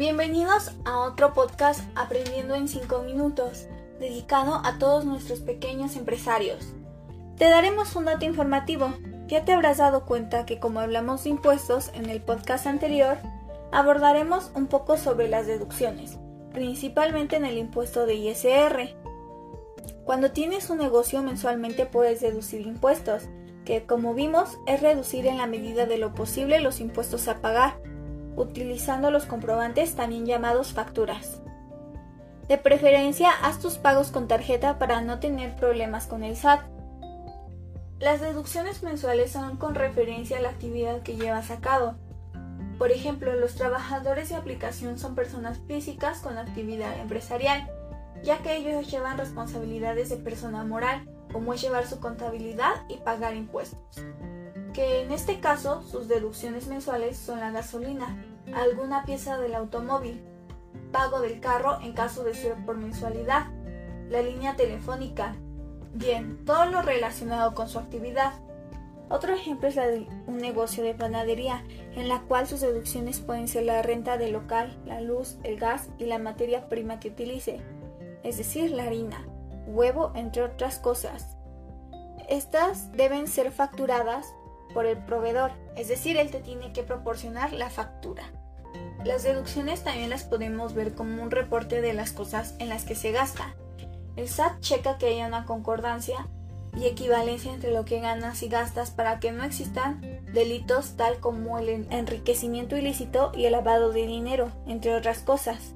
Bienvenidos a otro podcast Aprendiendo en 5 minutos, dedicado a todos nuestros pequeños empresarios. Te daremos un dato informativo. Ya te habrás dado cuenta que como hablamos de impuestos en el podcast anterior, abordaremos un poco sobre las deducciones, principalmente en el impuesto de ISR. Cuando tienes un negocio mensualmente puedes deducir impuestos, que como vimos es reducir en la medida de lo posible los impuestos a pagar utilizando los comprobantes también llamados facturas. De preferencia, haz tus pagos con tarjeta para no tener problemas con el SAT. Las deducciones mensuales son con referencia a la actividad que llevas a cabo. Por ejemplo, los trabajadores de aplicación son personas físicas con actividad empresarial, ya que ellos llevan responsabilidades de persona moral, como es llevar su contabilidad y pagar impuestos que en este caso sus deducciones mensuales son la gasolina, alguna pieza del automóvil, pago del carro en caso de ser por mensualidad, la línea telefónica, bien, todo lo relacionado con su actividad. Otro ejemplo es la de un negocio de panadería, en la cual sus deducciones pueden ser la renta del local, la luz, el gas y la materia prima que utilice, es decir, la harina, huevo, entre otras cosas. Estas deben ser facturadas por el proveedor, es decir, él te tiene que proporcionar la factura. Las deducciones también las podemos ver como un reporte de las cosas en las que se gasta. El SAT checa que haya una concordancia y equivalencia entre lo que ganas y gastas para que no existan delitos tal como el enriquecimiento ilícito y el lavado de dinero, entre otras cosas.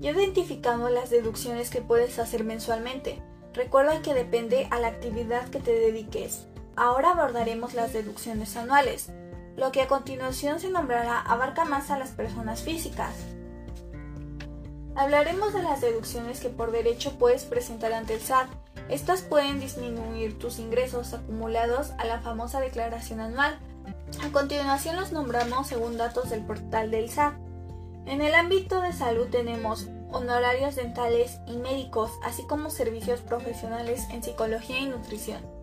Ya identificamos las deducciones que puedes hacer mensualmente. Recuerda que depende a la actividad que te dediques. Ahora abordaremos las deducciones anuales. Lo que a continuación se nombrará abarca más a las personas físicas. Hablaremos de las deducciones que por derecho puedes presentar ante el SAT. Estas pueden disminuir tus ingresos acumulados a la famosa declaración anual. A continuación los nombramos según datos del portal del SAT. En el ámbito de salud tenemos honorarios dentales y médicos, así como servicios profesionales en psicología y nutrición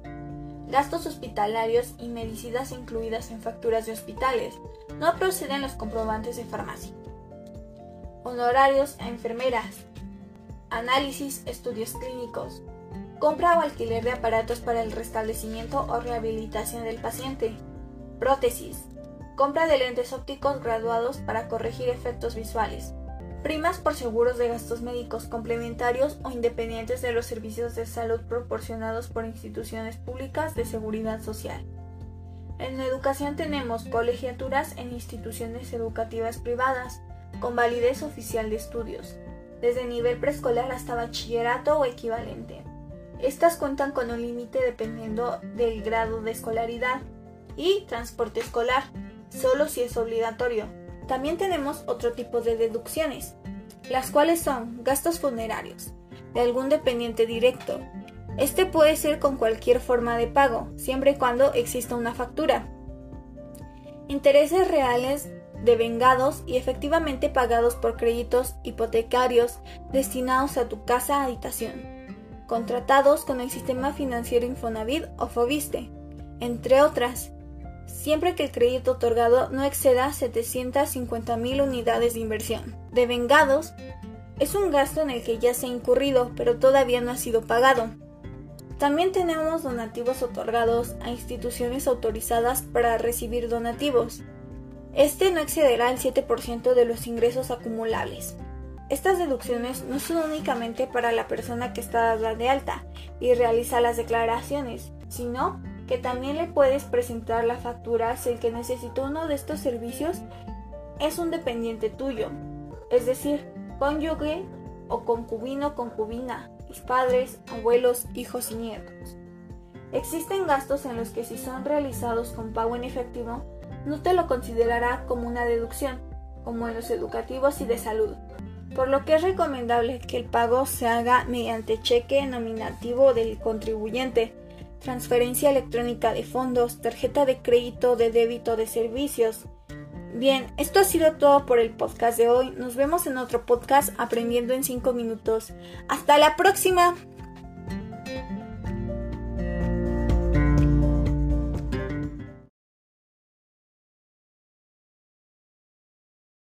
gastos hospitalarios y medicinas incluidas en facturas de hospitales. No proceden los comprobantes de farmacia. Honorarios a enfermeras. Análisis, estudios clínicos. Compra o alquiler de aparatos para el restablecimiento o rehabilitación del paciente. Prótesis. Compra de lentes ópticos graduados para corregir efectos visuales primas por seguros de gastos médicos complementarios o independientes de los servicios de salud proporcionados por instituciones públicas de seguridad social. En educación tenemos colegiaturas en instituciones educativas privadas, con validez oficial de estudios, desde nivel preescolar hasta bachillerato o equivalente. Estas cuentan con un límite dependiendo del grado de escolaridad y transporte escolar, solo si es obligatorio, también tenemos otro tipo de deducciones, las cuales son gastos funerarios de algún dependiente directo. Este puede ser con cualquier forma de pago, siempre y cuando exista una factura. Intereses reales devengados y efectivamente pagados por créditos hipotecarios destinados a tu casa habitación, contratados con el sistema financiero Infonavit o Fobiste, entre otras, siempre que el crédito otorgado no exceda 750.000 unidades de inversión. De vengados, es un gasto en el que ya se ha incurrido, pero todavía no ha sido pagado. También tenemos donativos otorgados a instituciones autorizadas para recibir donativos. Este no excederá el 7% de los ingresos acumulables. Estas deducciones no son únicamente para la persona que está dada de alta y realiza las declaraciones, sino que también le puedes presentar la factura si el que necesitó uno de estos servicios es un dependiente tuyo, es decir, cónyuge o concubino concubina, padres, abuelos, hijos y nietos. Existen gastos en los que si son realizados con pago en efectivo, no te lo considerará como una deducción, como en los educativos y de salud, por lo que es recomendable que el pago se haga mediante cheque nominativo del contribuyente, transferencia electrónica de fondos, tarjeta de crédito, de débito de servicios. Bien, esto ha sido todo por el podcast de hoy. Nos vemos en otro podcast aprendiendo en 5 minutos. Hasta la próxima.